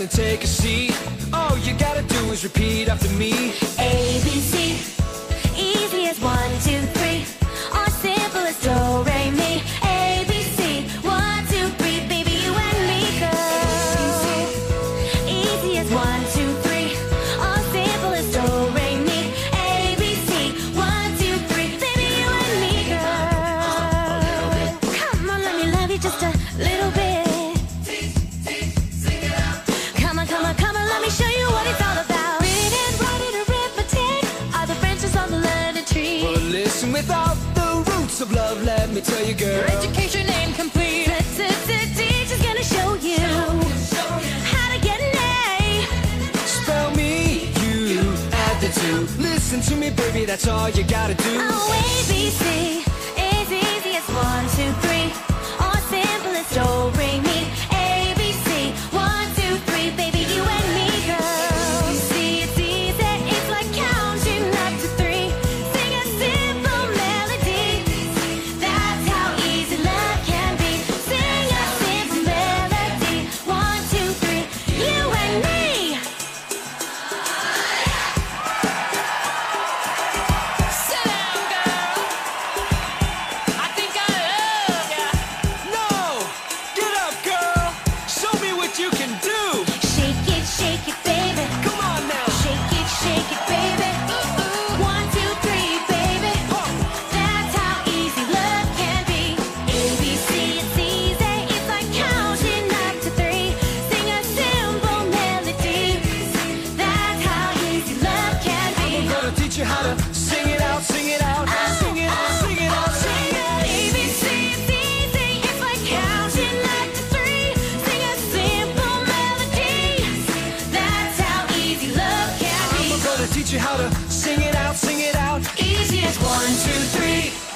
down and take a seat. All you gotta do is repeat after me. A, B, C, easy as one, two, three. connection without the roots of love. Let me tell you, girl. Your education ain't complete. Teacher's gonna show you, show, show you how to get an A. Spell me, you, attitude. Listen to me, baby, that's all you gotta do. Oh, ABC. how to sing it out, sing it out. Easy as one, two, three.